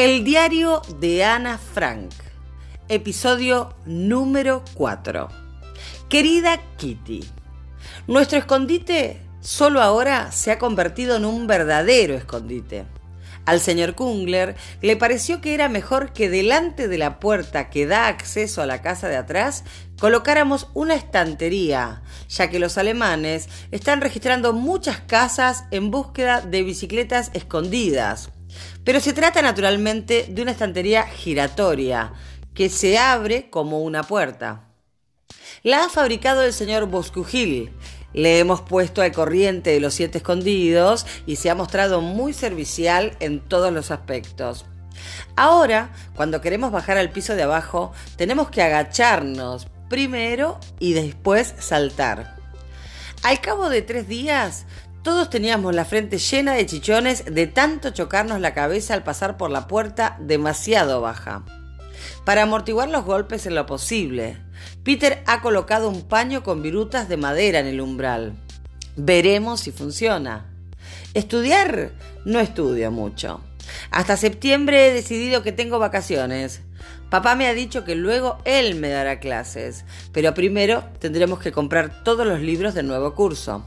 El diario de Ana Frank, episodio número 4. Querida Kitty, nuestro escondite solo ahora se ha convertido en un verdadero escondite. Al señor Kungler le pareció que era mejor que delante de la puerta que da acceso a la casa de atrás colocáramos una estantería, ya que los alemanes están registrando muchas casas en búsqueda de bicicletas escondidas. Pero se trata naturalmente de una estantería giratoria, que se abre como una puerta. La ha fabricado el señor Boscugil le hemos puesto al corriente de los siete escondidos y se ha mostrado muy servicial en todos los aspectos. Ahora, cuando queremos bajar al piso de abajo, tenemos que agacharnos primero y después saltar. Al cabo de tres días, todos teníamos la frente llena de chichones de tanto chocarnos la cabeza al pasar por la puerta demasiado baja. Para amortiguar los golpes en lo posible, Peter ha colocado un paño con virutas de madera en el umbral. Veremos si funciona. Estudiar no estudio mucho. Hasta septiembre he decidido que tengo vacaciones. Papá me ha dicho que luego él me dará clases, pero primero tendremos que comprar todos los libros del nuevo curso.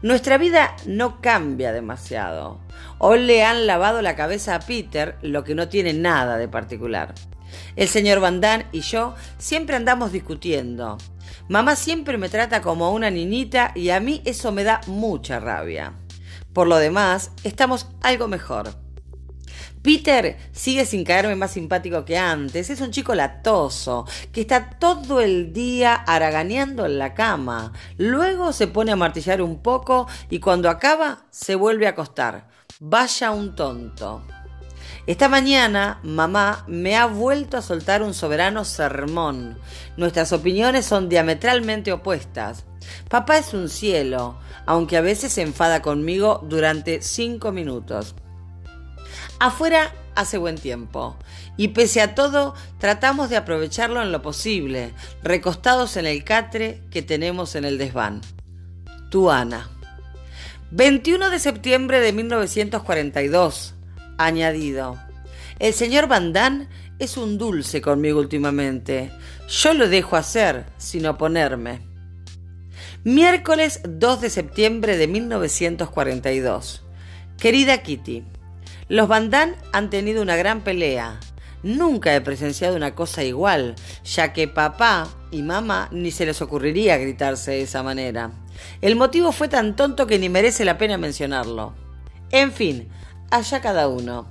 Nuestra vida no cambia demasiado. Hoy le han lavado la cabeza a Peter, lo que no tiene nada de particular. El señor Van Damme y yo siempre andamos discutiendo. Mamá siempre me trata como una niñita y a mí eso me da mucha rabia. Por lo demás, estamos algo mejor. Peter sigue sin caerme más simpático que antes. Es un chico latoso, que está todo el día haraganeando en la cama. Luego se pone a martillar un poco y cuando acaba se vuelve a acostar. Vaya un tonto. Esta mañana mamá me ha vuelto a soltar un soberano sermón. Nuestras opiniones son diametralmente opuestas. Papá es un cielo, aunque a veces se enfada conmigo durante cinco minutos. Afuera hace buen tiempo y pese a todo tratamos de aprovecharlo en lo posible, recostados en el catre que tenemos en el desván. Tu Ana. 21 de septiembre de 1942 añadido. El señor Damme es un dulce conmigo últimamente. Yo lo dejo hacer sin oponerme. Miércoles 2 de septiembre de 1942. Querida Kitty, los Van Damme han tenido una gran pelea. Nunca he presenciado una cosa igual, ya que papá y mamá ni se les ocurriría gritarse de esa manera. El motivo fue tan tonto que ni merece la pena mencionarlo. En fin, allá cada uno.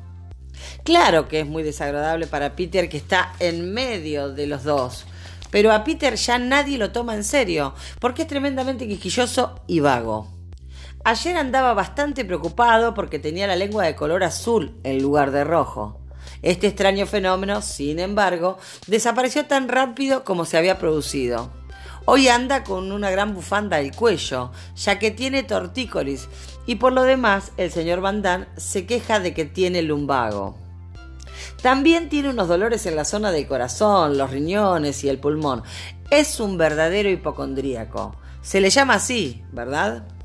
Claro que es muy desagradable para Peter que está en medio de los dos, pero a Peter ya nadie lo toma en serio, porque es tremendamente quisquilloso y vago. Ayer andaba bastante preocupado porque tenía la lengua de color azul en lugar de rojo. Este extraño fenómeno, sin embargo, desapareció tan rápido como se había producido. Hoy anda con una gran bufanda al cuello, ya que tiene tortícolis, y por lo demás el señor Van Damme se queja de que tiene lumbago. También tiene unos dolores en la zona del corazón, los riñones y el pulmón. Es un verdadero hipocondríaco. Se le llama así, ¿verdad?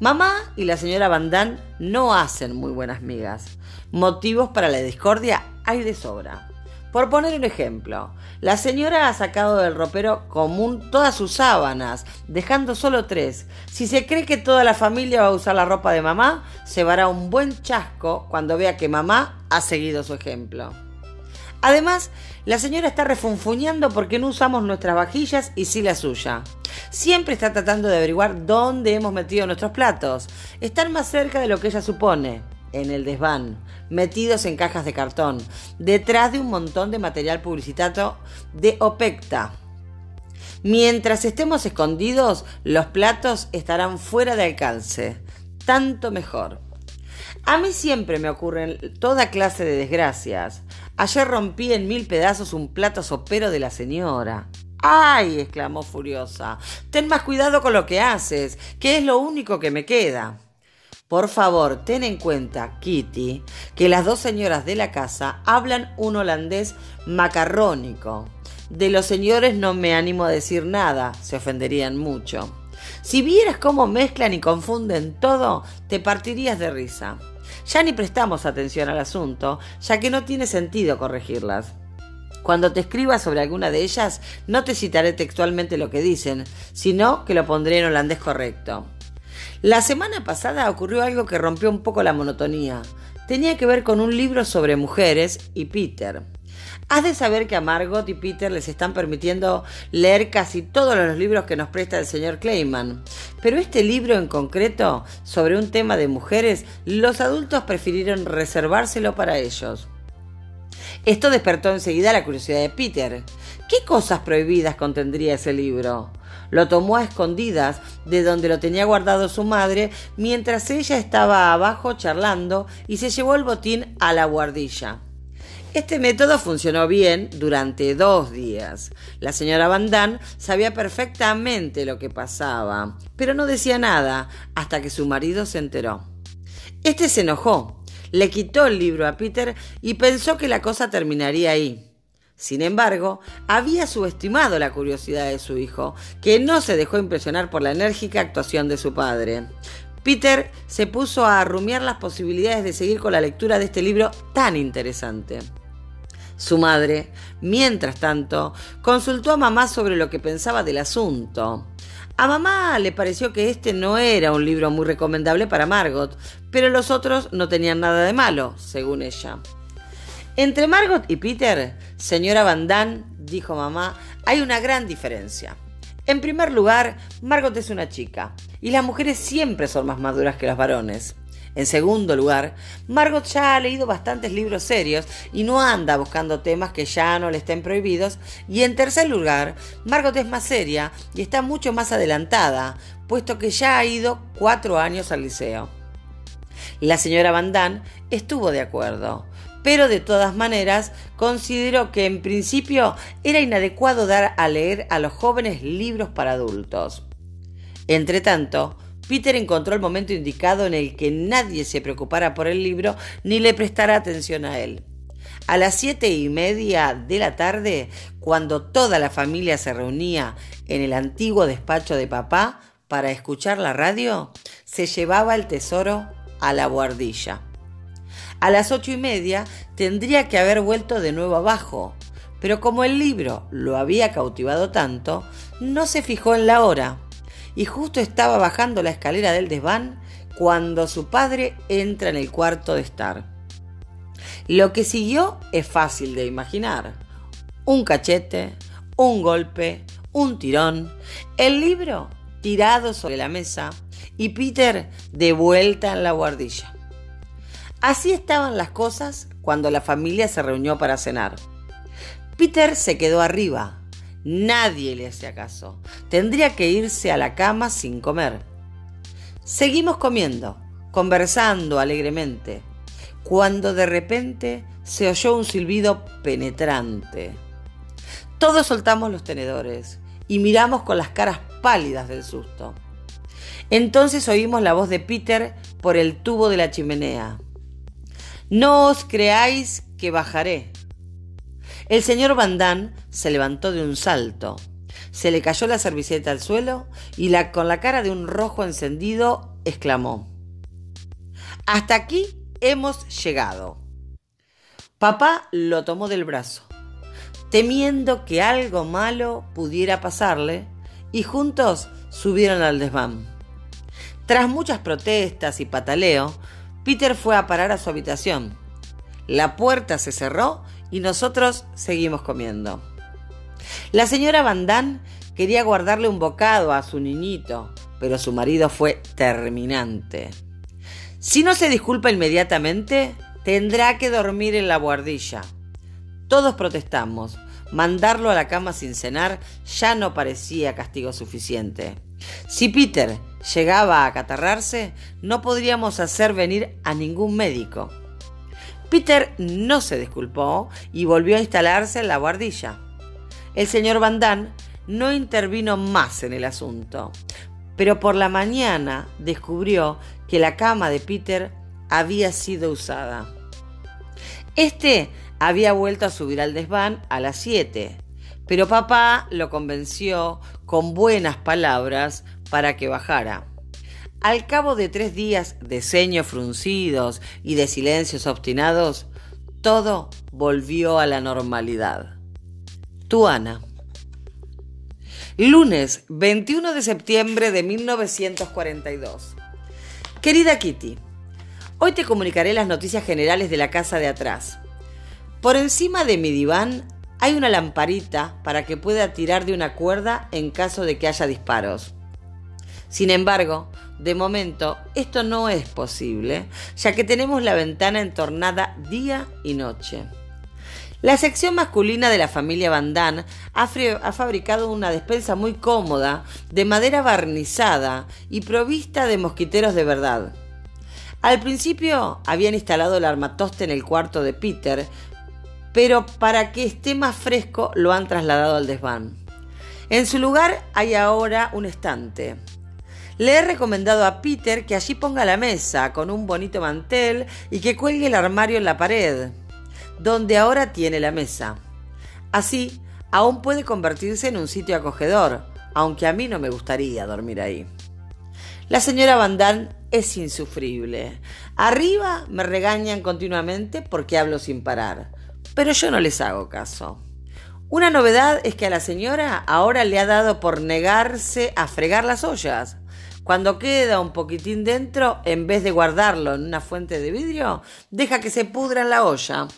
Mamá y la señora Van Damme no hacen muy buenas migas. Motivos para la discordia hay de sobra. Por poner un ejemplo, la señora ha sacado del ropero común todas sus sábanas, dejando solo tres. Si se cree que toda la familia va a usar la ropa de mamá, se vará un buen chasco cuando vea que mamá ha seguido su ejemplo. Además, la señora está refunfuñando porque no usamos nuestras vajillas y sí la suya. Siempre está tratando de averiguar dónde hemos metido nuestros platos. Están más cerca de lo que ella supone en el desván, metidos en cajas de cartón, detrás de un montón de material publicitario de Opecta. Mientras estemos escondidos, los platos estarán fuera de alcance. Tanto mejor. A mí siempre me ocurren toda clase de desgracias. Ayer rompí en mil pedazos un plato sopero de la señora. ¡Ay! exclamó furiosa. Ten más cuidado con lo que haces, que es lo único que me queda. Por favor, ten en cuenta, Kitty, que las dos señoras de la casa hablan un holandés macarrónico. De los señores no me animo a decir nada, se ofenderían mucho. Si vieras cómo mezclan y confunden todo, te partirías de risa. Ya ni prestamos atención al asunto, ya que no tiene sentido corregirlas. Cuando te escriba sobre alguna de ellas, no te citaré textualmente lo que dicen, sino que lo pondré en holandés correcto. La semana pasada ocurrió algo que rompió un poco la monotonía. Tenía que ver con un libro sobre mujeres y Peter. Has de saber que a Margot y Peter les están permitiendo leer casi todos los libros que nos presta el señor Clayman. Pero este libro en concreto, sobre un tema de mujeres, los adultos prefirieron reservárselo para ellos. Esto despertó enseguida la curiosidad de Peter. ¿Qué cosas prohibidas contendría ese libro? Lo tomó a escondidas de donde lo tenía guardado su madre mientras ella estaba abajo charlando y se llevó el botín a la guardilla. Este método funcionó bien durante dos días. La señora Van Damme sabía perfectamente lo que pasaba, pero no decía nada hasta que su marido se enteró. Este se enojó, le quitó el libro a Peter y pensó que la cosa terminaría ahí. Sin embargo, había subestimado la curiosidad de su hijo, que no se dejó impresionar por la enérgica actuación de su padre. Peter se puso a rumiar las posibilidades de seguir con la lectura de este libro tan interesante. Su madre, mientras tanto, consultó a mamá sobre lo que pensaba del asunto. A mamá le pareció que este no era un libro muy recomendable para Margot, pero los otros no tenían nada de malo, según ella. Entre Margot y Peter, señora Van Damme, dijo mamá, hay una gran diferencia. En primer lugar, Margot es una chica, y las mujeres siempre son más maduras que los varones. En segundo lugar, Margot ya ha leído bastantes libros serios y no anda buscando temas que ya no le estén prohibidos. Y en tercer lugar, Margot es más seria y está mucho más adelantada, puesto que ya ha ido cuatro años al liceo. La señora Van Damme estuvo de acuerdo, pero de todas maneras consideró que en principio era inadecuado dar a leer a los jóvenes libros para adultos. Entretanto, Peter encontró el momento indicado en el que nadie se preocupara por el libro ni le prestara atención a él. A las siete y media de la tarde, cuando toda la familia se reunía en el antiguo despacho de papá para escuchar la radio, se llevaba el tesoro a la guardilla. A las ocho y media tendría que haber vuelto de nuevo abajo, pero como el libro lo había cautivado tanto, no se fijó en la hora y justo estaba bajando la escalera del desván cuando su padre entra en el cuarto de estar. Lo que siguió es fácil de imaginar. Un cachete, un golpe, un tirón, el libro tirado sobre la mesa y Peter de vuelta en la guardilla. Así estaban las cosas cuando la familia se reunió para cenar. Peter se quedó arriba, Nadie le hacía caso. Tendría que irse a la cama sin comer. Seguimos comiendo, conversando alegremente, cuando de repente se oyó un silbido penetrante. Todos soltamos los tenedores y miramos con las caras pálidas del susto. Entonces oímos la voz de Peter por el tubo de la chimenea. No os creáis que bajaré. El señor Van Damme se levantó de un salto. Se le cayó la servilleta al suelo y con la cara de un rojo encendido exclamó, Hasta aquí hemos llegado. Papá lo tomó del brazo, temiendo que algo malo pudiera pasarle, y juntos subieron al desván. Tras muchas protestas y pataleo, Peter fue a parar a su habitación. La puerta se cerró y nosotros seguimos comiendo. La señora Damme quería guardarle un bocado a su niñito, pero su marido fue terminante. Si no se disculpa inmediatamente, tendrá que dormir en la guardilla. Todos protestamos. Mandarlo a la cama sin cenar ya no parecía castigo suficiente. Si Peter llegaba a acatarrarse, no podríamos hacer venir a ningún médico. Peter no se disculpó y volvió a instalarse en la guardilla. El señor Van Damme no intervino más en el asunto, pero por la mañana descubrió que la cama de Peter había sido usada. Este había vuelto a subir al desván a las 7, pero papá lo convenció con buenas palabras para que bajara. Al cabo de tres días de ceños fruncidos y de silencios obstinados, todo volvió a la normalidad. Tu Ana. Lunes 21 de septiembre de 1942. Querida Kitty, hoy te comunicaré las noticias generales de la casa de atrás. Por encima de mi diván hay una lamparita para que pueda tirar de una cuerda en caso de que haya disparos. Sin embargo, de momento esto no es posible, ya que tenemos la ventana entornada día y noche. La sección masculina de la familia Van Damme ha, fabricado una despensa muy cómoda, de madera barnizada y provista de mosquiteros de verdad. Al principio habían instalado el armatoste en el cuarto de Peter, pero para que esté más fresco lo han trasladado al desván. En su lugar hay ahora un estante. Le he recomendado a Peter que allí ponga la mesa con un bonito mantel y que cuelgue el armario en la pared donde ahora tiene la mesa. Así, aún puede convertirse en un sitio acogedor, aunque a mí no me gustaría dormir ahí. La señora Van es insufrible. Arriba me regañan continuamente porque hablo sin parar, pero yo no les hago caso. Una novedad es que a la señora ahora le ha dado por negarse a fregar las ollas. Cuando queda un poquitín dentro, en vez de guardarlo en una fuente de vidrio, deja que se pudra en la olla.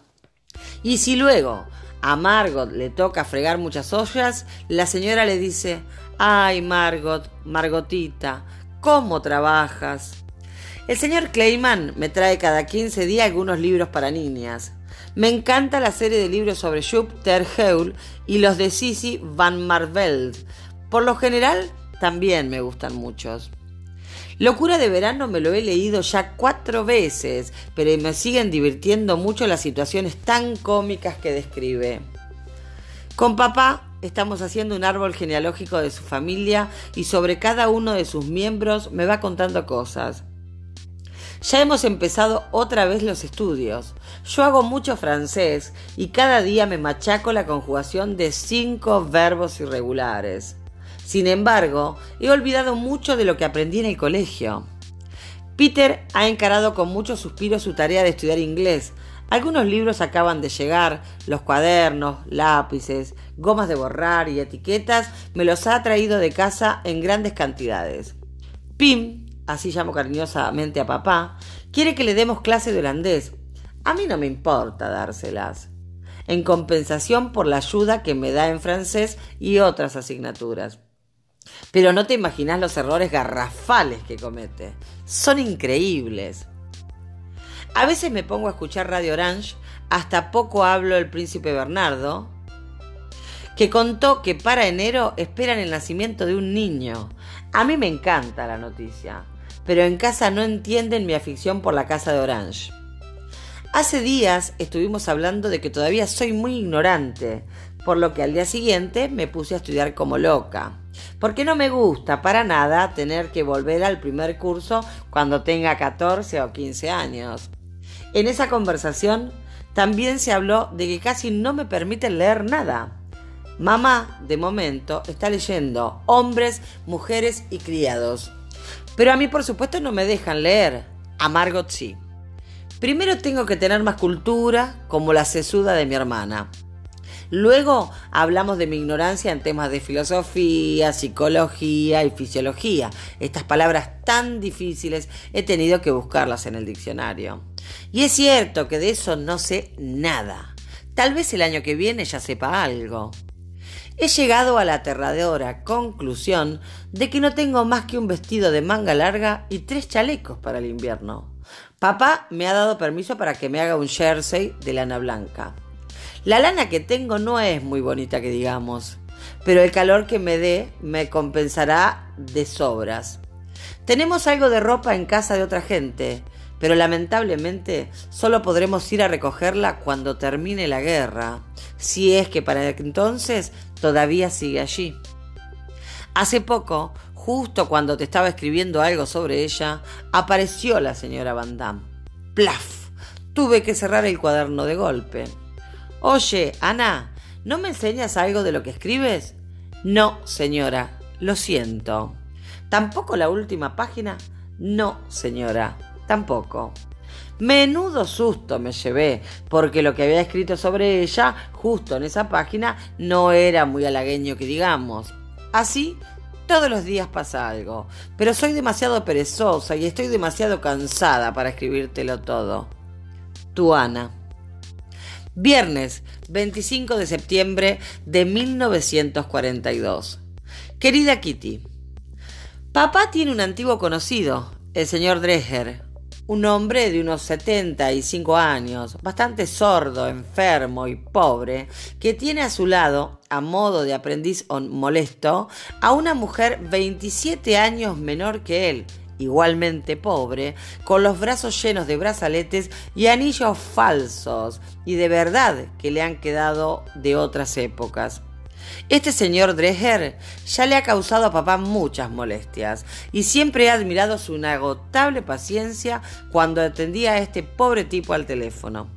Y si luego a Margot le toca fregar muchas ollas, la señora le dice, ay Margot, Margotita, ¿cómo trabajas? El señor Clayman me trae cada 15 días algunos libros para niñas. Me encanta la serie de libros sobre Jup Terheul y los de Sissy Van Marveld. Por lo general, también me gustan muchos. Locura de verano me lo he leído ya cuatro veces, pero me siguen divirtiendo mucho las situaciones tan cómicas que describe. Con papá estamos haciendo un árbol genealógico de su familia y sobre cada uno de sus miembros me va contando cosas. Ya hemos empezado otra vez los estudios. Yo hago mucho francés y cada día me machaco la conjugación de cinco verbos irregulares. Sin embargo, he olvidado mucho de lo que aprendí en el colegio. Peter ha encarado con mucho suspiro su tarea de estudiar inglés. Algunos libros acaban de llegar, los cuadernos, lápices, gomas de borrar y etiquetas me los ha traído de casa en grandes cantidades. Pim, así llamo cariñosamente a papá, quiere que le demos clase de holandés. A mí no me importa dárselas, en compensación por la ayuda que me da en francés y otras asignaturas. Pero no te imaginas los errores garrafales que comete. Son increíbles. A veces me pongo a escuchar Radio Orange, hasta poco hablo el príncipe Bernardo, que contó que para enero esperan el nacimiento de un niño. A mí me encanta la noticia, pero en casa no entienden mi afición por la casa de Orange. Hace días estuvimos hablando de que todavía soy muy ignorante, por lo que al día siguiente me puse a estudiar como loca porque no me gusta para nada tener que volver al primer curso cuando tenga 14 o 15 años. En esa conversación también se habló de que casi no me permiten leer nada. Mamá, de momento, está leyendo Hombres, Mujeres y Criados. Pero a mí, por supuesto, no me dejan leer. A Margot sí. Primero tengo que tener más cultura, como la sesuda de mi hermana. Luego hablamos de mi ignorancia en temas de filosofía, psicología y fisiología. Estas palabras tan difíciles he tenido que buscarlas en el diccionario. Y es cierto que de eso no sé nada. Tal vez el año que viene ya sepa algo. He llegado a la aterradora conclusión de que no tengo más que un vestido de manga larga y tres chalecos para el invierno. Papá me ha dado permiso para que me haga un jersey de lana blanca. La lana que tengo no es muy bonita que digamos, pero el calor que me dé me compensará de sobras. Tenemos algo de ropa en casa de otra gente, pero lamentablemente solo podremos ir a recogerla cuando termine la guerra, si es que para entonces todavía sigue allí. Hace poco, justo cuando te estaba escribiendo algo sobre ella, apareció la señora Van Damme. ¡Plaf! Tuve que cerrar el cuaderno de golpe. Oye, Ana, ¿no me enseñas algo de lo que escribes? No, señora, lo siento. ¿Tampoco la última página? No, señora, tampoco. Menudo susto me llevé, porque lo que había escrito sobre ella, justo en esa página, no era muy halagueño que digamos. Así, todos los días pasa algo, pero soy demasiado perezosa y estoy demasiado cansada para escribírtelo todo. Tu Ana. Viernes 25 de septiembre de 1942. Querida Kitty, papá tiene un antiguo conocido, el señor Dreher, un hombre de unos 75 años, bastante sordo, enfermo y pobre, que tiene a su lado, a modo de aprendiz molesto, a una mujer 27 años menor que él, igualmente pobre, con los brazos llenos de brazaletes y anillos falsos y de verdad que le han quedado de otras épocas. Este señor Dreher ya le ha causado a papá muchas molestias y siempre he admirado su inagotable paciencia cuando atendía a este pobre tipo al teléfono.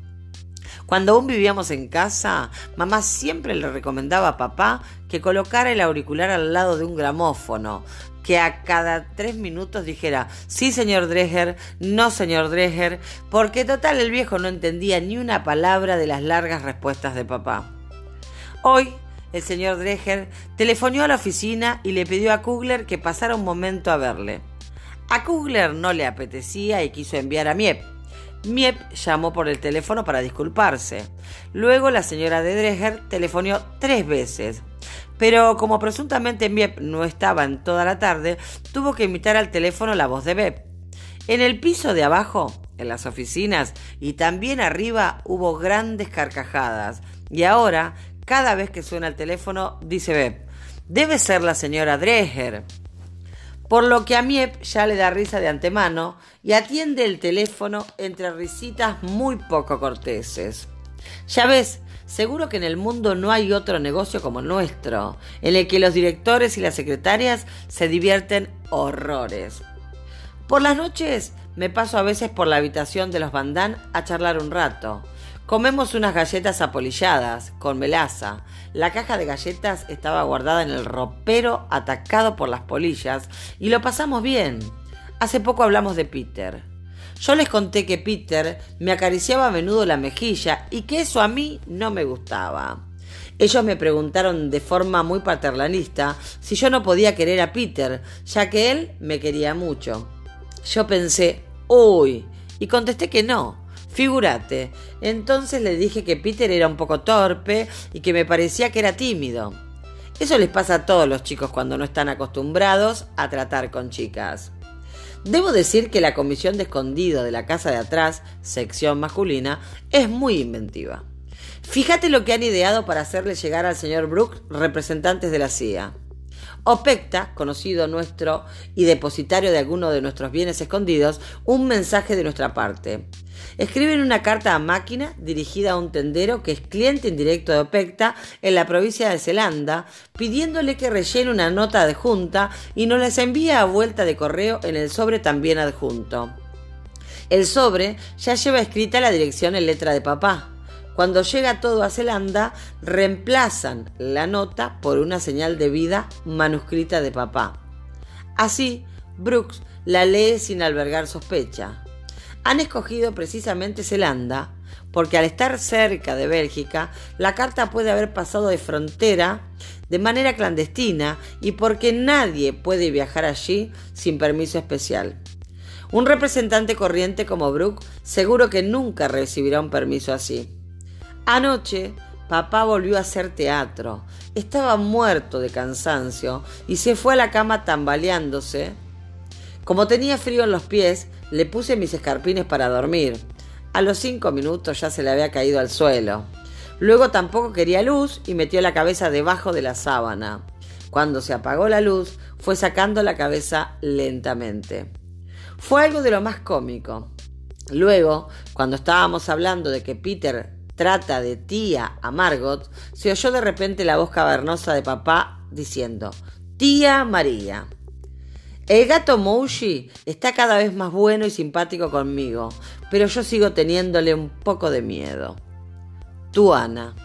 Cuando aún vivíamos en casa, mamá siempre le recomendaba a papá que colocara el auricular al lado de un gramófono, que a cada tres minutos dijera, sí señor Dreher, no señor Dreher, porque total el viejo no entendía ni una palabra de las largas respuestas de papá. Hoy el señor Dreher telefonió a la oficina y le pidió a Kugler que pasara un momento a verle. A Kugler no le apetecía y quiso enviar a Miep. Miep llamó por el teléfono para disculparse. Luego la señora de Dreher telefonió tres veces. Pero como presuntamente Miep no estaba en toda la tarde, tuvo que imitar al teléfono la voz de Beb. En el piso de abajo, en las oficinas y también arriba hubo grandes carcajadas. Y ahora cada vez que suena el teléfono, dice Beb, debe ser la señora Dreher. Por lo que a Miep ya le da risa de antemano y atiende el teléfono entre risitas muy poco corteses. Ya ves, seguro que en el mundo no hay otro negocio como nuestro, en el que los directores y las secretarias se divierten horrores. Por las noches me paso a veces por la habitación de los Bandán a charlar un rato. Comemos unas galletas apolilladas con melaza. La caja de galletas estaba guardada en el ropero atacado por las polillas y lo pasamos bien. Hace poco hablamos de Peter. Yo les conté que Peter me acariciaba a menudo la mejilla y que eso a mí no me gustaba. Ellos me preguntaron de forma muy paternalista si yo no podía querer a Peter, ya que él me quería mucho. Yo pensé, uy, y contesté que no, Figúrate. Entonces le dije que Peter era un poco torpe y que me parecía que era tímido. Eso les pasa a todos los chicos cuando no están acostumbrados a tratar con chicas. Debo decir que la comisión de escondido de la casa de atrás, sección masculina, es muy inventiva. Fíjate lo que han ideado para hacerle llegar al señor Brooks representantes de la CIA. Opecta, conocido nuestro y depositario de alguno de nuestros bienes escondidos, un mensaje de nuestra parte. Escriben una carta a máquina dirigida a un tendero que es cliente indirecto de Opecta en la provincia de Zelanda, pidiéndole que rellene una nota adjunta y nos les envía a vuelta de correo en el sobre también adjunto. El sobre ya lleva escrita la dirección en letra de papá. Cuando llega todo a Zelanda, reemplazan la nota por una señal de vida manuscrita de papá. Así, Brooks la lee sin albergar sospecha. Han escogido precisamente Zelanda porque al estar cerca de Bélgica, la carta puede haber pasado de frontera de manera clandestina y porque nadie puede viajar allí sin permiso especial. Un representante corriente como Brooks seguro que nunca recibirá un permiso así. Anoche papá volvió a hacer teatro. Estaba muerto de cansancio y se fue a la cama tambaleándose. Como tenía frío en los pies, le puse mis escarpines para dormir. A los cinco minutos ya se le había caído al suelo. Luego tampoco quería luz y metió la cabeza debajo de la sábana. Cuando se apagó la luz, fue sacando la cabeza lentamente. Fue algo de lo más cómico. Luego, cuando estábamos hablando de que Peter trata de tía a Margot, se oyó de repente la voz cavernosa de papá diciendo, Tía María. El gato Moushi está cada vez más bueno y simpático conmigo, pero yo sigo teniéndole un poco de miedo. Tu Ana.